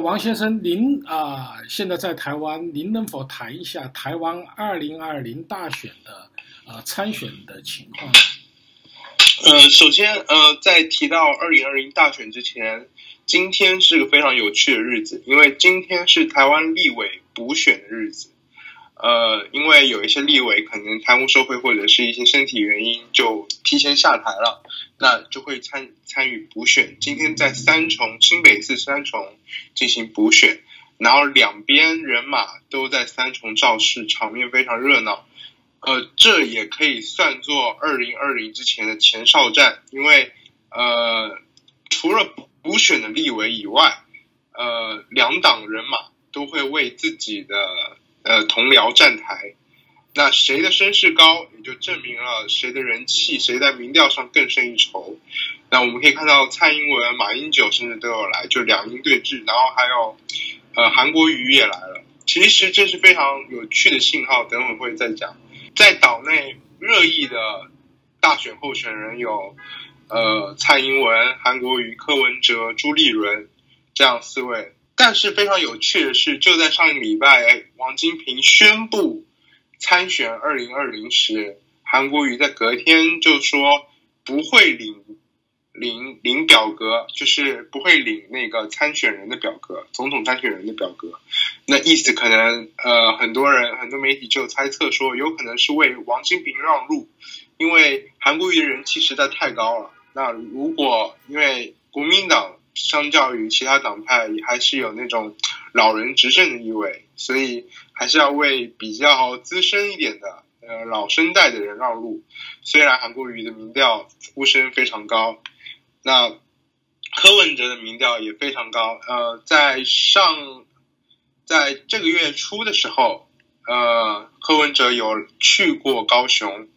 王先生，您啊，现在在台湾，您能否谈一下台湾二零二零大选的呃参选的情况？呃，首先，呃，在提到二零二零大选之前，今天是个非常有趣的日子，因为今天是台湾立委补选的日子。呃，因为有一些立委可能贪污受贿或者是一些身体原因，就提前下台了，那就会参参与补选。今天在三重新北市三重进行补选，然后两边人马都在三重造势，场面非常热闹。呃，这也可以算作二零二零之前的前哨战，因为呃，除了补选的立委以外，呃，两党人马都会为自己的。呃，同僚站台，那谁的声势高，也就证明了谁的人气，谁在民调上更胜一筹。那我们可以看到，蔡英文、马英九甚至都有来，就两英对峙，然后还有呃韩国瑜也来了。其实这是非常有趣的信号，等会会再讲。在岛内热议的大选候选人有呃蔡英文、韩国瑜、柯文哲、朱立伦这样四位。但是非常有趣的是，就在上个礼拜，王金平宣布参选二零二零时，韩国瑜在隔天就说不会领领领表格，就是不会领那个参选人的表格，总统参选人的表格。那意思可能呃，很多人很多媒体就猜测说，有可能是为王金平让路，因为韩国瑜的人气实在太高了。那如果因为国民党。相较于其他党派，也还是有那种老人执政的意味，所以还是要为比较资深一点的呃老生代的人让路。虽然韩国瑜的民调呼声非常高，那柯文哲的民调也非常高。呃，在上在这个月初的时候，呃，柯文哲有去过高雄，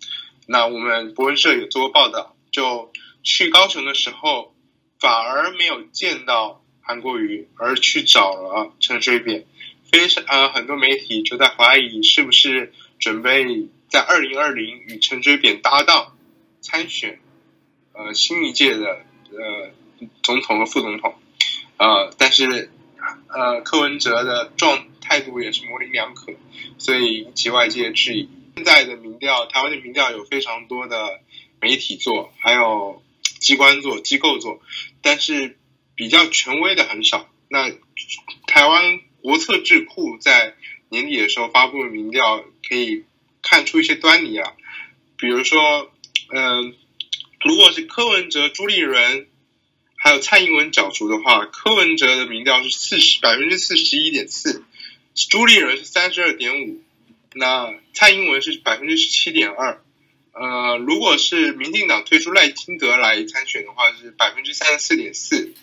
那我们博文社有做过报道，就去高雄的时候。反而没有见到韩国瑜，而去找了陈水扁，非常呃很多媒体就在怀疑是不是准备在二零二零与陈水扁搭档参选，呃新一届的呃总统和副总统，呃但是呃柯文哲的状态度也是模棱两可，所以引起外界质疑。现在的民调，台湾的民调有非常多的媒体做，还有。机关做、机构做，但是比较权威的很少。那台湾国策智库在年底的时候发布的民调，可以看出一些端倪啊。比如说，嗯，如果是柯文哲、朱立伦还有蔡英文角逐的话，柯文哲的民调是四十百分之四十一点四，朱立伦是三十二点五，那蔡英文是百分之十七点二。呃，如果是民进党推出赖清德来参选的话，是百分之三十四点四，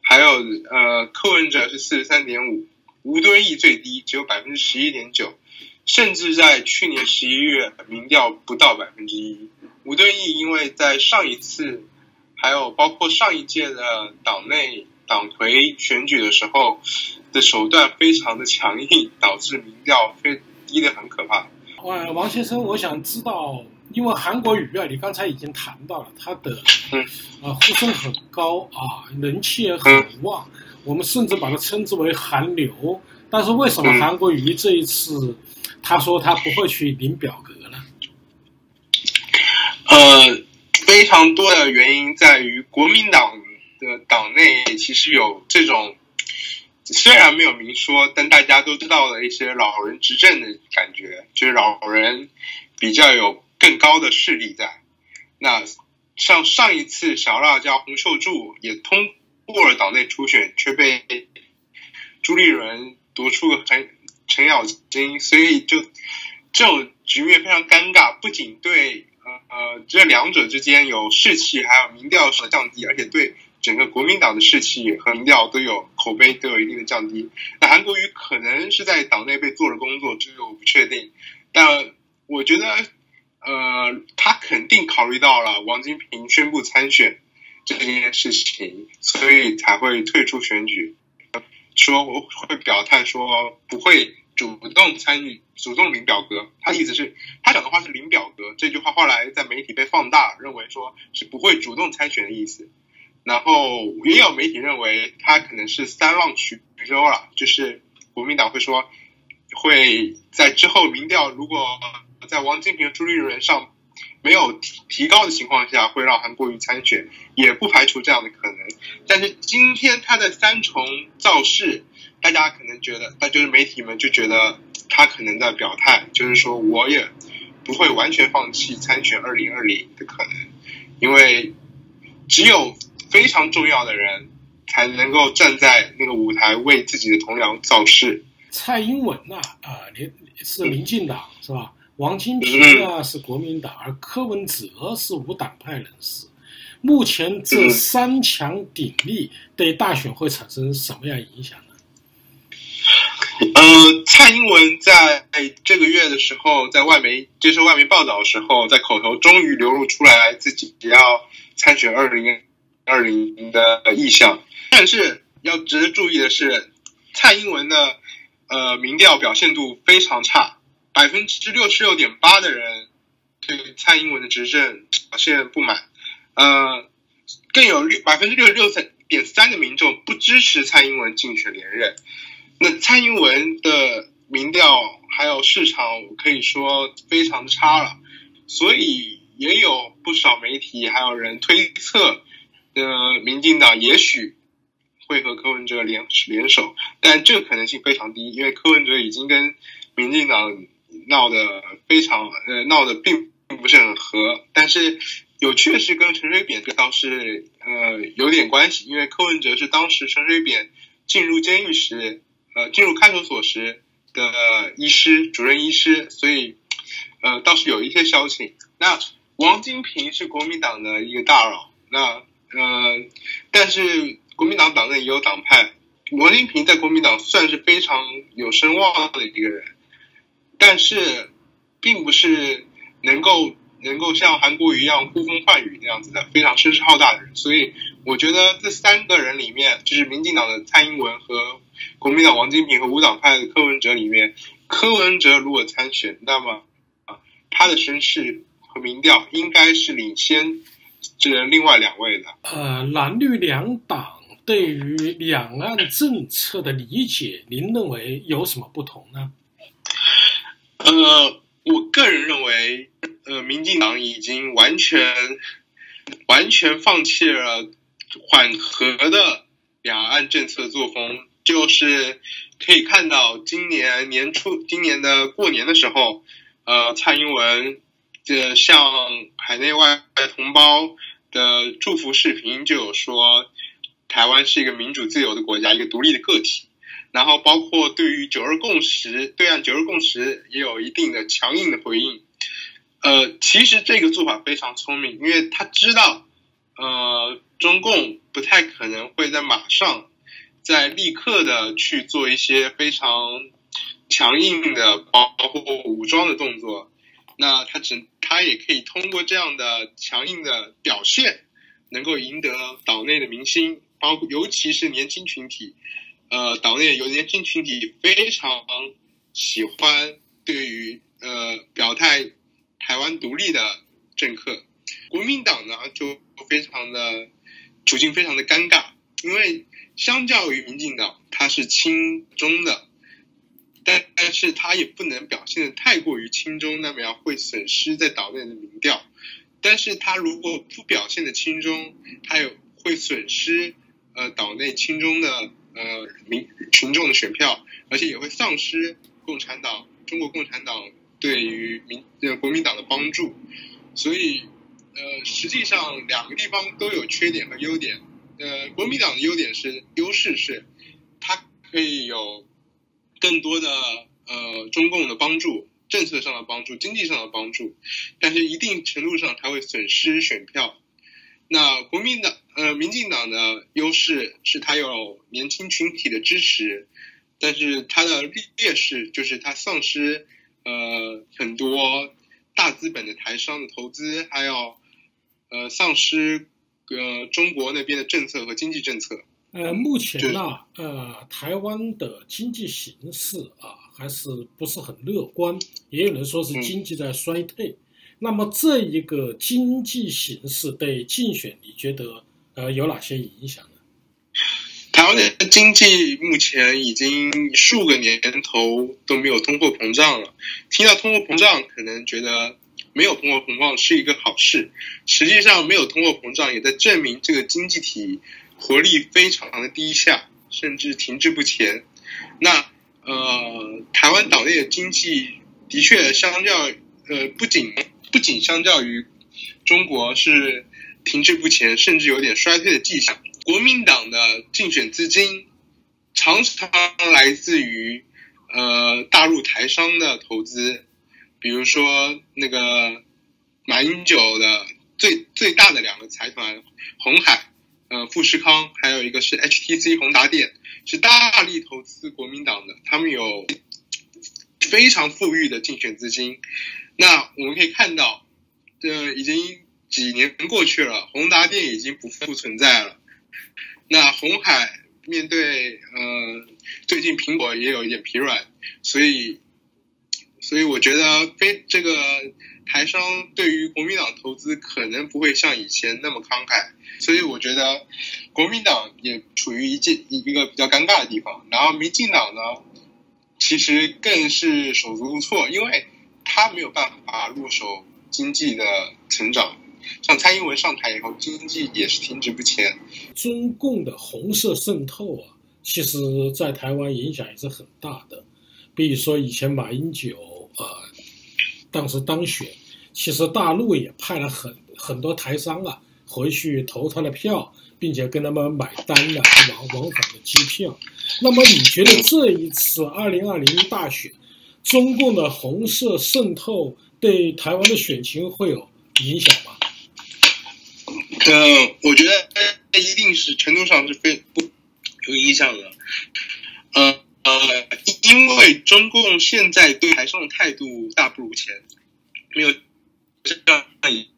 还有呃柯文哲是四十三点五，吴敦义最低只有百分之十一点九，甚至在去年十一月民调不到百分之一。吴敦义因为在上一次，还有包括上一届的党内党魁选举的时候的手段非常的强硬，导致民调非低的很可怕。王王先生，我想知道。因为韩国瑜啊，你刚才已经谈到了他的，呃，呼声很高啊，人气也很旺，我们甚至把它称之为韩流。但是为什么韩国瑜这一次他说他不会去领表格呢？呃，非常多的原因在于国民党的党内其实有这种虽然没有明说，但大家都知道的一些老人执政的感觉，就是老人比较有。更高的势力在，那像上一次小辣椒洪秀柱也通过了党内初选，却被朱立伦夺出了程程咬金，所以就这种局面非常尴尬。不仅对呃呃这两者之间有士气，还有民调上的降低，而且对整个国民党的士气和民调都有口碑都有一定的降低。那韩国瑜可能是在党内被做了工作，这个我不确定，但我觉得。呃，他肯定考虑到了王金平宣布参选这件事情，所以才会退出选举，说我会表态说不会主动参与、主动领表格。他意思是，他讲的话是领表格，这句话后来在媒体被放大，认为说是不会主动参选的意思。然后也有媒体认为他可能是三浪取周了，就是国民党会说会在之后民调如果在王金平和朱立伦上没有提提高的情况下，会让韩国瑜参选，也不排除这样的可能。但是今天他的三重造势，大家可能觉得，那就是媒体们就觉得他可能在表态，就是说我也不会完全放弃参选二零二零的可能，因为只有。非常重要的人才能够站在那个舞台为自己的同僚造势。蔡英文呐，啊，连是民进党是吧？王金平呢是国民党，而柯文哲是无党派人士。目前这三强鼎立对大选会产生什么样影响呢？呃，蔡英文在这个月的时候，在外媒接受外媒报道的时候，在口头终于流露出来自己要参选二零。二零的意向，但是要值得注意的是，蔡英文的呃民调表现度非常差，百分之六十六点八的人对蔡英文的执政表现不满，呃，更有六百分之六十六点三的民众不支持蔡英文竞选连任。那蔡英文的民调还有市场可以说非常差了，所以也有不少媒体还有人推测。呃，民进党也许会和柯文哲联联手，但这个可能性非常低，因为柯文哲已经跟民进党闹得非常呃闹得并并不是很和。但是有趣的是，跟陈水扁这倒是呃有点关系，因为柯文哲是当时陈水扁进入监狱时呃进入看守所时的医师主任医师，所以呃倒是有一些消息。那王金平是国民党的一个大佬，那。呃，但是国民党党内也有党派，王金平在国民党算是非常有声望的一个人，但是并不是能够能够像韩国瑜一样呼风唤雨那样子的非常声势浩大的人，所以我觉得这三个人里面，就是民进党的蔡英文和国民党王金平和无党派的柯文哲里面，柯文哲如果参选，那么啊他的声势和民调应该是领先。这另外两位的，呃，蓝绿两党对于两岸政策的理解，您认为有什么不同呢？呃，我个人认为，呃，民进党已经完全完全放弃了缓和的两岸政策作风，就是可以看到今年年初，今年的过年的时候，呃，蔡英文。这像海内外同胞的祝福视频就有说，台湾是一个民主自由的国家，一个独立的个体。然后包括对于九二共识，对岸九二共识也有一定的强硬的回应。呃，其实这个做法非常聪明，因为他知道，呃，中共不太可能会在马上，在立刻的去做一些非常强硬的，包括武装的动作。那他只他也可以通过这样的强硬的表现，能够赢得岛内的民心，包括尤其是年轻群体，呃，岛内有年轻群体非常喜欢对于呃表态台湾独立的政客，国民党呢就非常的处境非常的尴尬，因为相较于民进党，它是亲中的。但但是他也不能表现的太过于轻中，那么样会损失在岛内的民调。但是他如果不表现的轻中，他有会损失呃岛内轻中的呃民群众的选票，而且也会丧失共产党中国共产党对于民呃国民党的帮助。所以呃实际上两个地方都有缺点和优点。呃国民党的优点是优势是，它可以有。更多的呃中共的帮助，政策上的帮助，经济上的帮助，但是一定程度上它会损失选票。那国民党呃民进党的优势是它有年轻群体的支持，但是它的劣势就是它丧失呃很多大资本的台商的投资，还有呃丧失呃中国那边的政策和经济政策。呃，目前呢，呃，台湾的经济形势啊，还是不是很乐观，也有人说是经济在衰退。那么这一个经济形势对竞选，你觉得呃，有哪些影响呢？台湾的经济目前已经数个年头都没有通货膨胀了。听到通货膨胀，可能觉得没有通货膨胀是一个好事。实际上，没有通货膨胀也在证明这个经济体活力非常的低下，甚至停滞不前。那呃，台湾岛内的经济的确相较呃，不仅不仅相较于中国是停滞不前，甚至有点衰退的迹象。国民党的竞选资金常常来自于呃大陆台商的投资，比如说那个马英九的最最大的两个财团红海、呃富士康，还有一个是 HTC 宏达电，是大力投资国民党的，他们有非常富裕的竞选资金。那我们可以看到，这已经几年过去了，宏达电已经不复存在了。那红海面对呃，最近苹果也有一点疲软，所以，所以我觉得非这个台商对于国民党投资可能不会像以前那么慷慨，所以我觉得国民党也处于一件一个比较尴尬的地方。然后民进党呢，其实更是手足无措，因为他没有办法入手经济的成长。像蔡英文上台以后，经济也是停滞不前。中共的红色渗透啊，其实在台湾影响也是很大的。比如说以前马英九呃当时当选，其实大陆也派了很很多台商啊回去投他的票，并且跟他们买单了往往返的机票。那么你觉得这一次二零二零大选，中共的红色渗透对台湾的选情会有影响吗？嗯，我觉得一定是程度上是非不有影响的。呃呃，因为中共现在对台商的态度大不如前，没有像以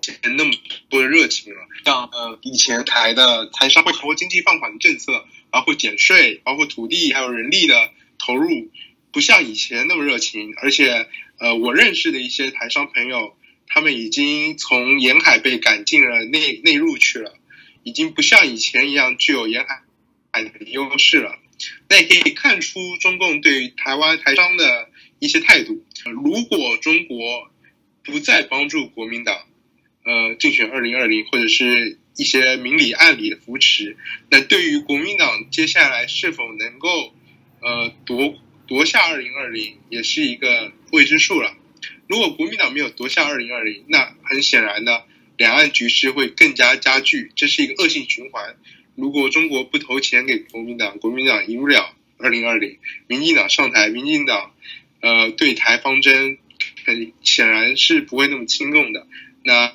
前那么多的热情了。像呃以前台的台商会通过经济放缓的政策，包括减税，包括土地还有人力的投入，不像以前那么热情。而且呃，我认识的一些台商朋友。他们已经从沿海被赶进了内内陆去了，已经不像以前一样具有沿海海的优势了。那也可以看出中共对于台湾台商的一些态度。如果中国不再帮助国民党，呃，竞选二零二零或者是一些明里暗里的扶持，那对于国民党接下来是否能够呃夺夺下二零二零，也是一个未知数了。如果国民党没有夺下二零二零，那很显然呢，两岸局势会更加加剧，这是一个恶性循环。如果中国不投钱给国民党，国民党赢不了二零二零，民进党上台，民进党呃对台方针很显然是不会那么轻重的。那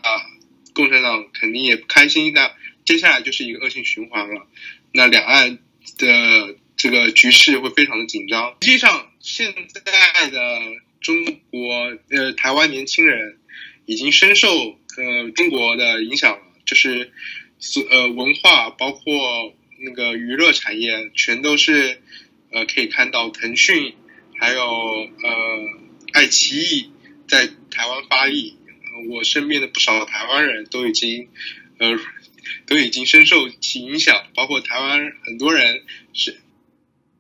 共产党肯定也不开心，那接下来就是一个恶性循环了。那两岸的这个局势会非常的紧张。实际上，现在的。中国呃，台湾年轻人已经深受呃中国的影响了，就是所呃文化包括那个娱乐产业，全都是呃可以看到腾讯还有呃爱奇艺在台湾发力，我身边的不少台湾人都已经呃都已经深受其影响，包括台湾很多人是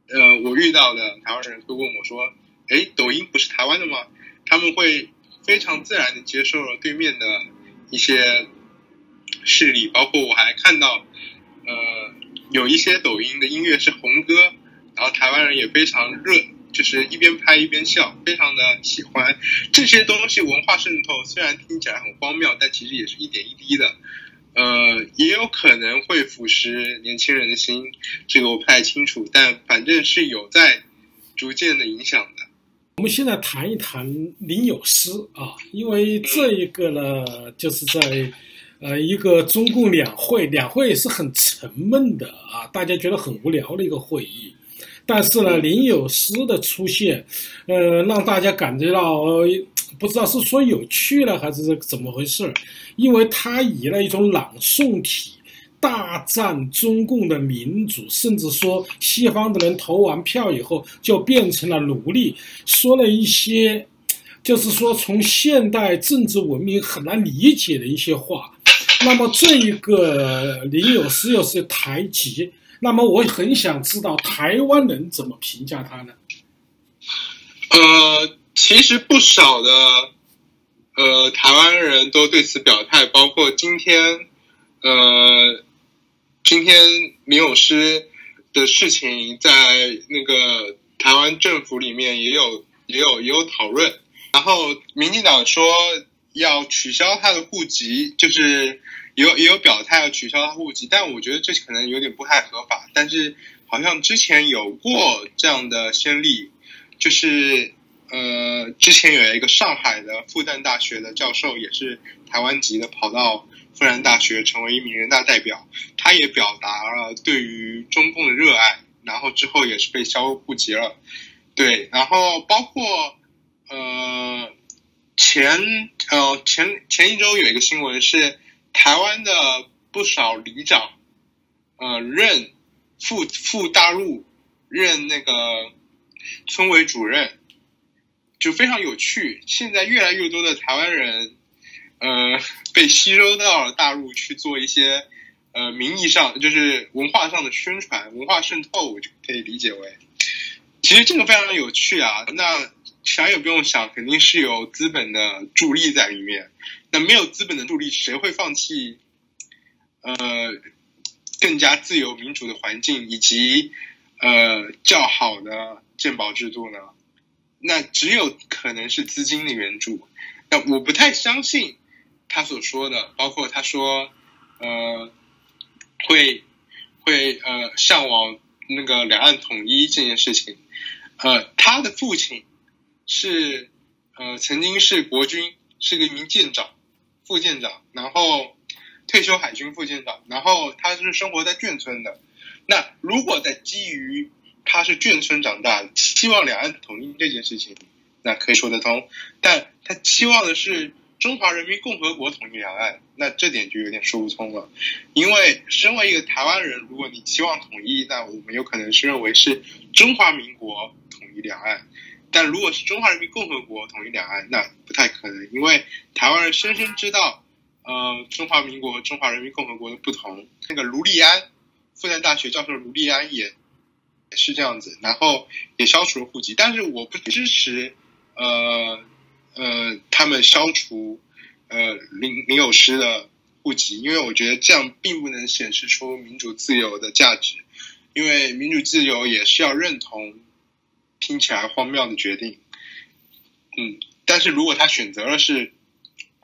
呃我遇到的台湾人会问我说。哎，抖音不是台湾的吗？他们会非常自然的接受了对面的一些势力，包括我还看到，呃，有一些抖音的音乐是红歌，然后台湾人也非常热，就是一边拍一边笑，非常的喜欢这些东西。文化渗透虽然听起来很荒谬，但其实也是一点一滴的，呃，也有可能会腐蚀年轻人的心，这个我不太清楚，但反正是有在逐渐的影响的。我们现在谈一谈林有思啊，因为这一个呢，就是在，呃，一个中共两会，两会是很沉闷的啊，大家觉得很无聊的一个会议。但是呢，林有思的出现，呃，让大家感觉到不知道是说有趣了还是怎么回事，因为他以那一种朗诵体。大战中共的民主，甚至说西方的人投完票以后就变成了奴隶，说了一些，就是说从现代政治文明很难理解的一些话，那么这一个林有诗又是台籍，那么我很想知道台湾人怎么评价他呢？呃，其实不少的呃台湾人都对此表态，包括今天呃今天林有诗的事情，在那个台湾政府里面也有也有也有讨论，然后民进党说要取消他的户籍，就是也有也有表态要取消他户籍，但我觉得这可能有点不太合法，但是好像之前有过这样的先例。就是呃，之前有一个上海的复旦大学的教授，也是台湾籍的，跑到复旦大学成为一名人大代表，他也表达了对于中共的热爱，然后之后也是被销户籍了。对，然后包括呃前呃前前一周有一个新闻是台湾的不少里长呃任赴赴大陆任那个。村委主任就非常有趣。现在越来越多的台湾人，呃，被吸收到了大陆去做一些呃名义上就是文化上的宣传、文化渗透，我就可以理解为，其实这个非常有趣啊。那想也不用想，肯定是有资本的助力在里面。那没有资本的助力，谁会放弃呃更加自由民主的环境以及呃较好的？鉴保制度呢？那只有可能是资金的援助。那我不太相信他所说的，包括他说，呃，会会呃向往那个两岸统一这件事情。呃，他的父亲是呃曾经是国军，是个一名舰长、副舰长，然后退休海军副舰长，然后他是生活在眷村的。那如果在基于他是眷村长大，期望两岸统一这件事情，那可以说得通。但他期望的是中华人民共和国统一两岸，那这点就有点说不通了。因为身为一个台湾人，如果你期望统一，那我们有可能是认为是中华民国统一两岸。但如果是中华人民共和国统一两岸，那不太可能，因为台湾人深深知道，呃，中华民国和中华人民共和国的不同。那个卢立安，复旦大学教授卢立安也。是这样子，然后也消除了户籍，但是我不支持，呃呃，他们消除呃林林有师的户籍，因为我觉得这样并不能显示出民主自由的价值，因为民主自由也是要认同听起来荒谬的决定，嗯，但是如果他选择了是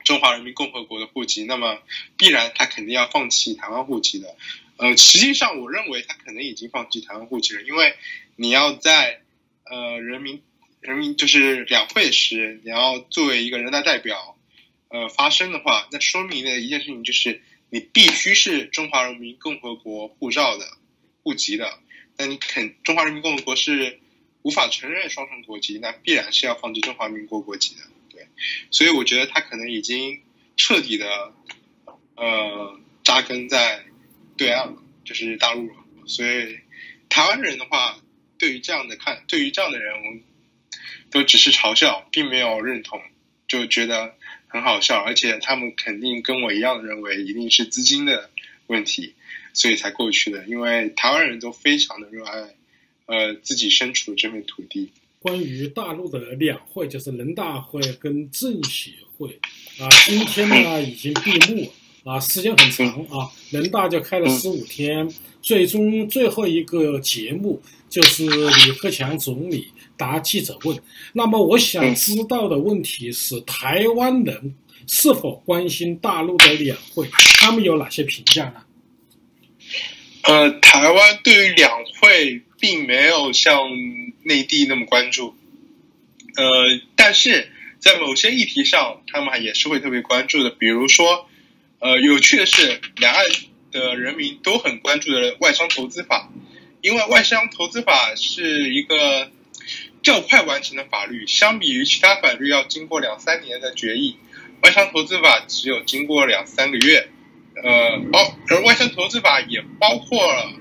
中华人民共和国的户籍，那么必然他肯定要放弃台湾户籍的。呃，实际上，我认为他可能已经放弃台湾户籍了，因为你要在呃人民人民就是两会时，你要作为一个人大代表呃发声的话，那说明的一件事情就是你必须是中华人民共和国护照的户籍的，那你肯中华人民共和国是无法承认双重国籍，那必然是要放弃中华民国国籍的，对，所以我觉得他可能已经彻底的呃扎根在。对岸就是大陆了，所以台湾人的话，对于这样的看，对于这样的人，我们都只是嘲笑，并没有认同，就觉得很好笑，而且他们肯定跟我一样认为，一定是资金的问题，所以才过去的。因为台湾人都非常的热爱，呃，自己身处这片土地。关于大陆的两会，就是人大会跟政协会啊，今天呢已经闭幕。啊，时间很长啊，人大就开了十五天，最终最后一个节目就是李克强总理答记者问。那么我想知道的问题是，台湾人是否关心大陆的两会？他们有哪些评价呢？呃，台湾对于两会并没有像内地那么关注，呃，但是在某些议题上，他们也是会特别关注的，比如说。呃，有趣的是，两岸的人民都很关注的外商投资法，因为外商投资法是一个较快完成的法律，相比于其他法律要经过两三年的决议，外商投资法只有经过两三个月。呃，包而外商投资法也包括了，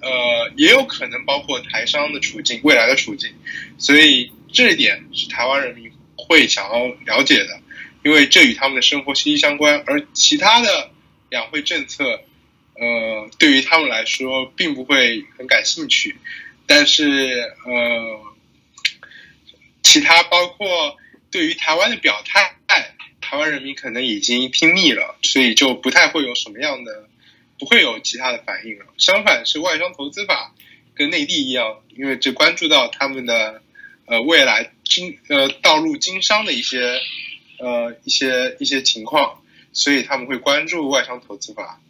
呃，也有可能包括台商的处境，未来的处境，所以这一点是台湾人民会想要了解的。因为这与他们的生活息息相关。而其他的两会政策，呃，对于他们来说并不会很感兴趣。但是，呃，其他包括对于台湾的表态，台湾人民可能已经听腻了，所以就不太会有什么样的，不会有其他的反应了。相反，是外商投资法跟内地一样，因为这关注到他们的呃未来经呃道路经商的一些呃一些一些情况，所以他们会关注外商投资法。